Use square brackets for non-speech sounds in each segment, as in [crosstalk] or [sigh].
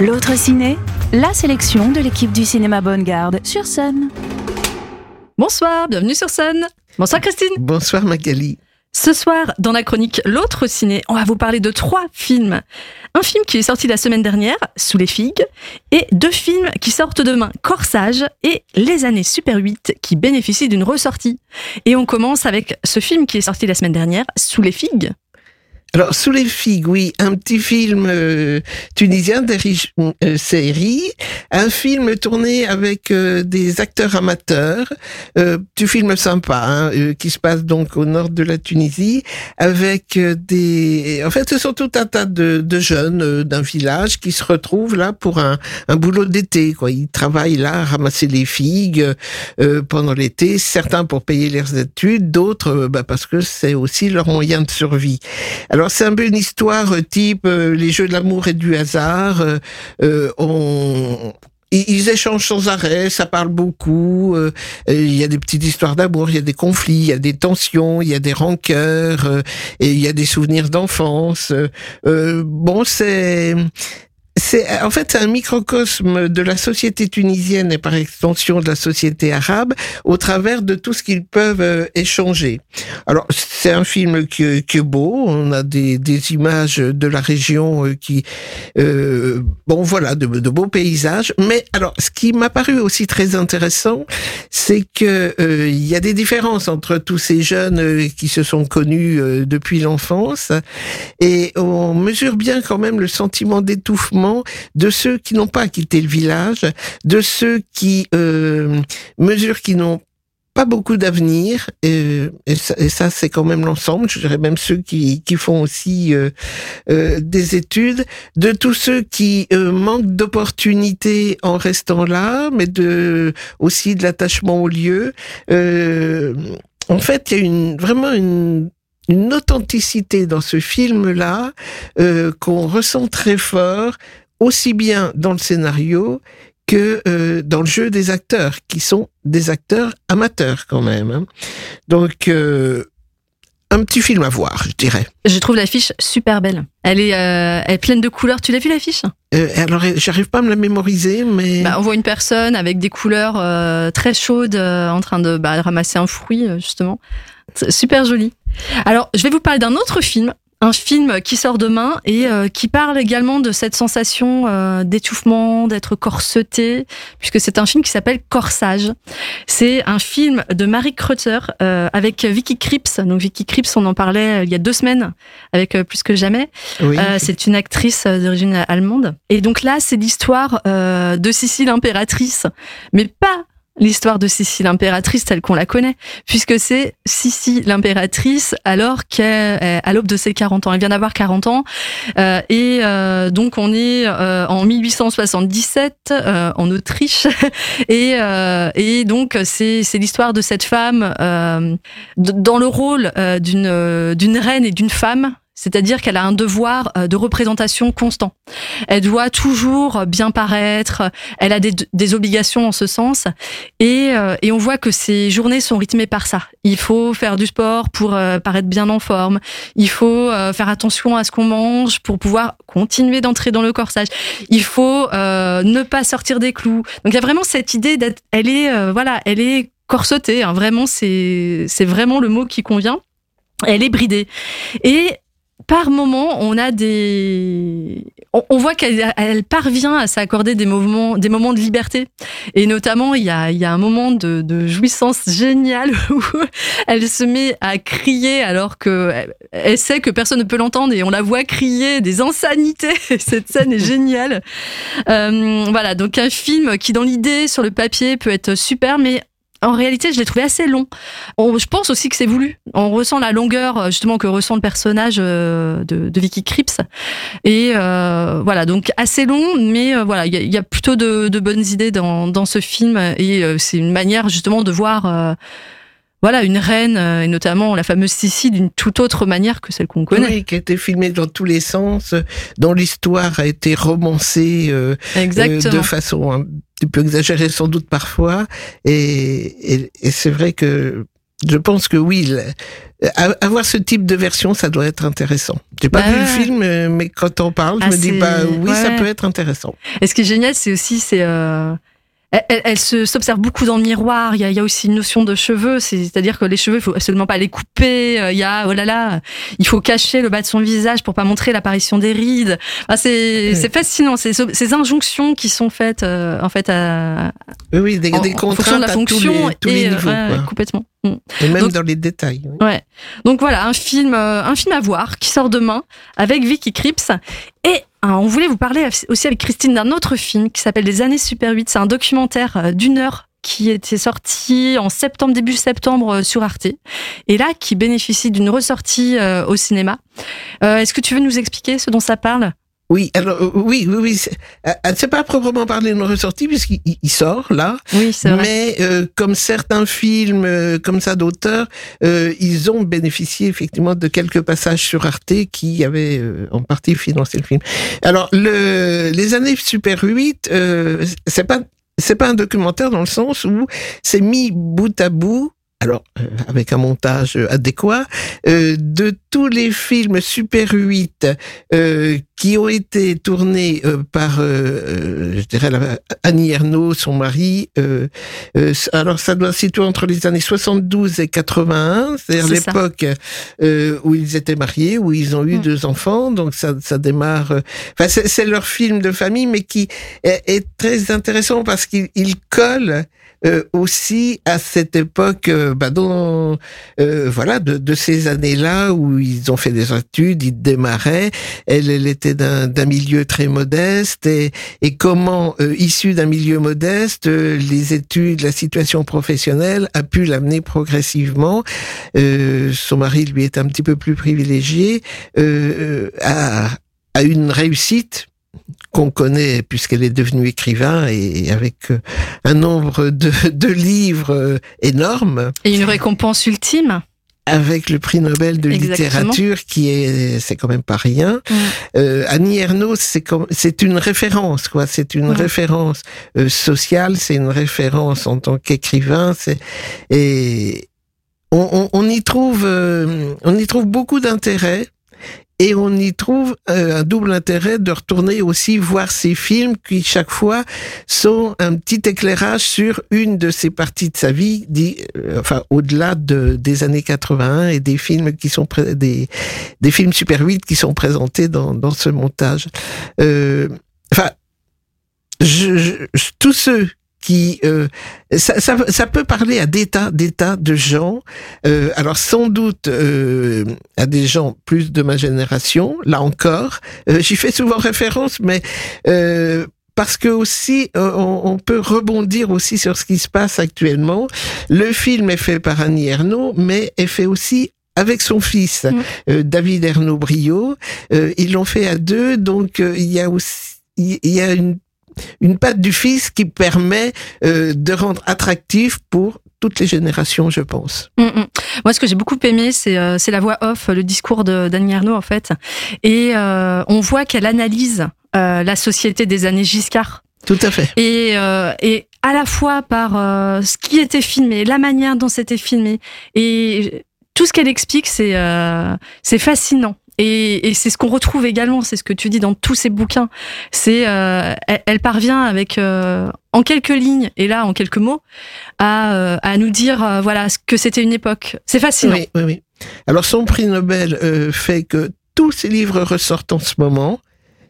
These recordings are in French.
L'autre ciné, la sélection de l'équipe du cinéma Bonne Garde sur Sun. Bonsoir, bienvenue sur Sun. Bonsoir Christine. Bonsoir Magali. Ce soir, dans la chronique L'autre ciné, on va vous parler de trois films. Un film qui est sorti la semaine dernière, Sous les figues, et deux films qui sortent demain, Corsage et Les années Super 8, qui bénéficient d'une ressortie. Et on commence avec ce film qui est sorti la semaine dernière, Sous les figues. Alors, Sous les figues, oui, un petit film euh, tunisien d'Erish euh, un film tourné avec euh, des acteurs amateurs, euh, du film sympa, hein, euh, qui se passe donc au nord de la Tunisie, avec des... En fait, ce sont tout un tas de, de jeunes d'un village qui se retrouvent là pour un, un boulot d'été. Quoi. Ils travaillent là à ramasser les figues pendant l'été, certains pour payer leurs études, d'autres bah, parce que c'est aussi leur moyen de survie. C'est un peu une histoire euh, type euh, les jeux de l'amour et du hasard. euh, euh, on, ils échangent sans arrêt, ça parle beaucoup. euh, Il y a des petites histoires d'amour, il y a des conflits, il y a des tensions, il y a des rancœurs, euh, et il y a des souvenirs d'enfance. euh, bon, c'est c'est en fait c'est un microcosme de la société tunisienne et par extension de la société arabe au travers de tout ce qu'ils peuvent euh, échanger. Alors c'est un film qui, qui est beau, on a des, des images de la région euh, qui euh, bon voilà de, de beaux paysages. Mais alors ce qui m'a paru aussi très intéressant, c'est que euh, il y a des différences entre tous ces jeunes euh, qui se sont connus euh, depuis l'enfance et on mesure bien quand même le sentiment d'étouffement de ceux qui n'ont pas quitté le village, de ceux qui euh, mesurent qu'ils n'ont pas beaucoup d'avenir, et, ça, c'est quand même l'ensemble, je dirais même ceux qui, qui font aussi euh, euh, des études, de tous ceux qui euh, manquent d'opportunités en restant là, mais de aussi de l'attachement au lieu. Euh, en fait, il y a une, vraiment une, une authenticité dans ce film-là euh, qu'on ressent très fort, aussi bien dans le scénario que euh, dans le jeu des acteurs, qui sont des acteurs amateurs quand même. hein. Donc, euh, un petit film à voir, je dirais. Je trouve l'affiche super belle. Elle est, euh, elle est pleine de couleurs. Tu l'as vu l'affiche? Euh, alors, j'arrive pas à me la mémoriser, mais bah, On voit une personne avec des couleurs euh, très chaudes en train de bah, ramasser un fruit, justement. Super joli. Alors, je vais vous parler d'un autre film. Un film qui sort demain et euh, qui parle également de cette sensation euh, d'étouffement, d'être corseté, puisque c'est un film qui s'appelle Corsage. C'est un film de Marie Kreutzer euh, avec Vicky Krieps. Donc Vicky Krieps, on en parlait il y a deux semaines avec Plus que jamais. oui. C'est une actrice d'origine allemande. Et donc là, c'est l'histoire de Sicile impératrice, mais pas l'histoire de Sicile impératrice telle qu'on la connaît, puisque c'est Sicile l'impératrice alors qu'à l'aube de ses 40 ans. Elle vient d'avoir 40 ans. Euh, et euh, donc on est euh, en 1877 euh, en Autriche. [laughs] et, et donc c'est l'histoire de cette femme dans le rôle d'une d'une reine et d'une femme. C'est-à-dire qu'elle a un devoir euh, de représentation constant. Elle doit toujours bien paraître, elle a des, obligations en ce sens, et, euh, et on voit que ses journées sont rythmées par ça. Il faut faire du sport pour euh, paraître bien en forme, il faut faire attention à ce qu'on mange pour pouvoir continuer d'entrer dans le corsage, il faut euh, ne pas sortir des clous. Donc il y a vraiment cette idée d'être, elle est, euh, voilà, elle est corsetée, hein, vraiment, c'est vraiment le mot qui convient. Elle est bridée. Et par moment, on a des, on, voit qu'elle elle parvient à s'accorder des moments, des moments de liberté. Et notamment, il y a, un moment de, jouissance géniale [laughs] où elle se met à crier alors que elle sait que personne ne peut l'entendre et on la voit crier des insanités. [laughs] Cette scène est géniale. Euh, voilà, donc un film qui, dans l'idée, sur le papier, peut être super, mais en réalité, je l'ai trouvé assez long. On- je pense aussi que c'est voulu. On ressent la longueur euh, justement que ressent le personnage euh, de, de Vicky Krieps. Et euh, voilà, donc assez long, mais euh, voilà, il y a, il y a plutôt de, de bonnes idées dans, dans ce film. Et euh, c'est une manière justement de voir voilà, une reine, et notamment la fameuse Sissi, d'une toute autre manière que celle qu'on connaît. Oui, qui a été filmé dans tous les sens, dont l'histoire a été romancée euh, euh, de façon un petit peu exagérée sans doute parfois. Et, et, et c'est vrai que je pense que oui, le- avoir ce type de version, ça doit être intéressant. J'ai pas Bah vu le film, mais quand on parle, je Ah, me dis bah oui, ça peut être intéressant. Et ce qui est génial, c'est aussi, c'est. euh, elle, elle- elle se s'observe beaucoup dans le miroir. Il y a, il y a aussi une notion de cheveux, c'est- c'est-à-dire que les cheveux, il faut absolument pas les couper. Euh, Il y a, oh là là, il faut cacher le bas de son visage pour pas montrer l'apparition des rides. Enfin, c'est fascinant. C'est ce- ces injonctions qui sont faites, euh, en fait, à, Oui, oui, des, en, des en fonction de la fonction les, tous et les niveaux, complètement. Et même Donc- dans les détails. oui. Ouais. Donc voilà, un film, euh, un film à voir qui sort demain avec Vicky Krieps. Et hein, on voulait vous parler aussi avec Christine d'un autre film qui s'appelle Les années Super 8. C'est un documentaire euh, d'une heure qui était sorti en septembre, début septembre euh, sur Arte. Et là, qui bénéficie d'une ressortie euh, au cinéma. Est-ce que tu veux nous expliquer ce dont ça parle? Oui, alors euh, oui, oui, oui. C'est euh, c'est pas proprement parler d'une ressortie puisqu'il il- il sort là, Oui, c'est vrai. mais euh, comme certains films euh, comme ça d'auteurs, euh, ils ont bénéficié effectivement de quelques passages sur Arte qui avaient euh, en partie financé le film. Alors le, les années Super 8, euh, c'est pas c'est pas un documentaire dans le sens où c'est mis bout à bout. Alors, euh, avec un montage euh, adéquat, euh, de tous les films Super 8 euh, qui ont été tournés euh, par, euh, je dirais, Annie Ernaux, son mari. euh, euh, alors, ça doit se situer entre les années 72 et 81, c'est-à-dire l'époque euh, où ils étaient mariés, où ils ont eu Mm. deux enfants. Donc, ça, ça démarre. Enfin, c'est c'est leur film de famille, mais qui est, est très intéressant parce qu'il il colle euh, aussi à cette époque, euh, bah, dont, euh, voilà, de, de ces années-là où ils ont fait des études, ils démarraient. Elle, elle était d'un milieu très modeste et, et comment, euh, issu d'un milieu modeste, les études, la situation professionnelle a pu l'amener progressivement. Son mari, lui, est un petit peu plus privilégié, à, à une réussite qu'on connaît puisqu'elle est devenue écrivain et avec euh, un nombre de, de livres euh, énormes Et une récompense ultime. avec le prix Nobel de Exactement. littérature qui est c'est quand même pas rien. Mm. Euh, Annie Ernaux c'est comme c'est une référence quoi, c'est une référence euh, sociale, c'est une référence en tant qu'écrivain, c'est et on, on, on y trouve euh, on y trouve beaucoup d'intérêt. Et on y trouve euh, un double intérêt de retourner aussi voir ces films qui chaque fois sont un petit éclairage sur une de ces parties de sa vie, dit, euh, enfin au-delà de, des années 81 et des films qui sont des des films Super 8 qui sont présentés dans dans ce montage. Euh, Enfin, je- je- tous ceux qui euh, ça, ça, ça peut parler à des tas des tas de gens. Euh, alors sans doute euh, à des gens plus de ma génération là encore. Euh, j'y fais souvent référence mais euh, parce que aussi euh, on, on peut rebondir aussi sur ce qui se passe actuellement. Le film est fait par Annie Ernaux mais est fait aussi avec son fils Mm. euh, David Ernaux Brio Euh, ils l'ont fait à deux donc euh, il y a aussi il y a une une patte du fils qui permet euh, de rendre attractif pour toutes les générations, je pense. Mm, mm. Moi, ce que j'ai beaucoup aimé, c'est euh, la voix off, le discours de d'Annie Ernaux, en fait. Et euh, on voit qu'elle analyse la société des années Giscard. Tout à fait. Et, et à la fois par ce qui était filmé, la manière dont c'était filmé, et tout ce qu'elle explique, c'est euh, c'est fascinant. Et, et c'est ce qu'on retrouve également, c'est ce que tu dis dans tous ces bouquins. C'est euh, elle, elle parvient avec euh, en quelques lignes et là en quelques mots à, euh, à nous dire voilà ce que c'était une époque. C'est fascinant. Oui, oui, oui. Alors son prix Nobel fait que tous ces livres ressortent en ce moment.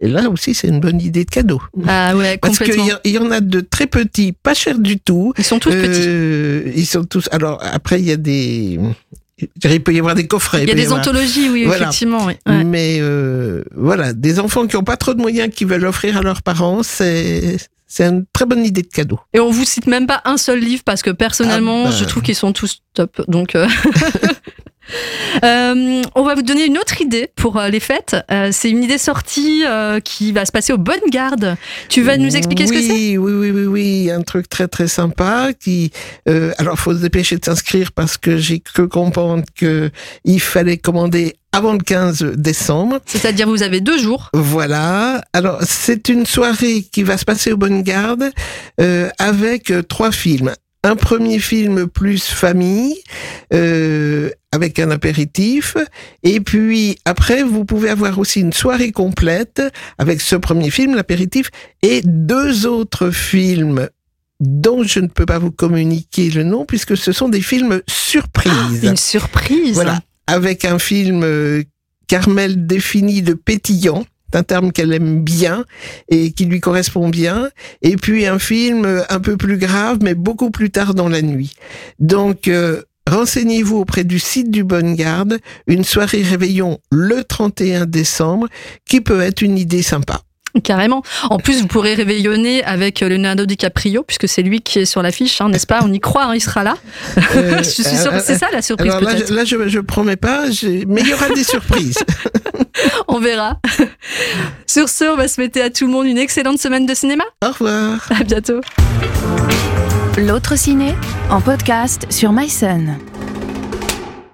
Et là aussi, c'est une bonne idée de cadeau. Ah ouais, [laughs] Parce qu'il complètement. y, a- il y en a de très petits, pas chers du tout. Ils sont tous petits. Ils sont tous. Alors après, il y a des. Il peut y avoir des coffrets. Il y a des anthologies, oui, Voilà. effectivement. Oui. Ouais. Mais euh, voilà, des enfants qui n'ont pas trop de moyens, qui veulent offrir à leurs parents, c'est c'est une très bonne idée de cadeau. Et on vous cite même pas un seul livre parce que personnellement, Ah bah. je trouve qu'ils sont tous top. Donc, euh, [laughs] euh, on va vous donner une autre idée pour euh, les fêtes. Euh, c'est une idée sortie euh, qui va se passer au Bonne Garde. Tu vas nous expliquer ce que c'est? Oui, oui, oui, oui, un truc très très sympa qui. Alors, faut se dépêcher de s'inscrire parce que j'ai cru comprendre que il fallait commander avant le 15 décembre. C'est-à-dire vous avez deux jours. Voilà. Alors, c'est une soirée qui va se passer au Bonne Garde euh, avec trois films. un premier film plus famille, euh, avec un apéritif. Et puis après, vous pouvez avoir aussi une soirée complète avec ce premier film, l'apéritif, et deux autres films dont je ne peux pas vous communiquer le nom puisque ce sont des films surprises. Une surprise. Voilà, avec un film euh, Carmel défini de pétillant un terme qu'elle aime bien et qui lui correspond bien. Et puis un film euh, un peu plus grave, mais beaucoup plus tard dans la nuit. Donc, euh, renseignez-vous auprès du site du Bonne Garde, une soirée réveillon le 31 décembre, qui peut être une idée sympa. Carrément. En plus, vous pourrez réveillonner avec Leonardo DiCaprio, puisque c'est lui qui est sur l'affiche, hein, n'est-ce pas? On y croit, hein, il sera là. Euh, [laughs] je suis sûre, c'est ça la surprise. Alors là, je, là, je, je promets pas, mais il y aura des surprises. [laughs] on verra. Sur ce, on va se mettre à tout le monde une excellente semaine de cinéma. Au revoir. À bientôt. L'autre ciné en podcast sur MySun.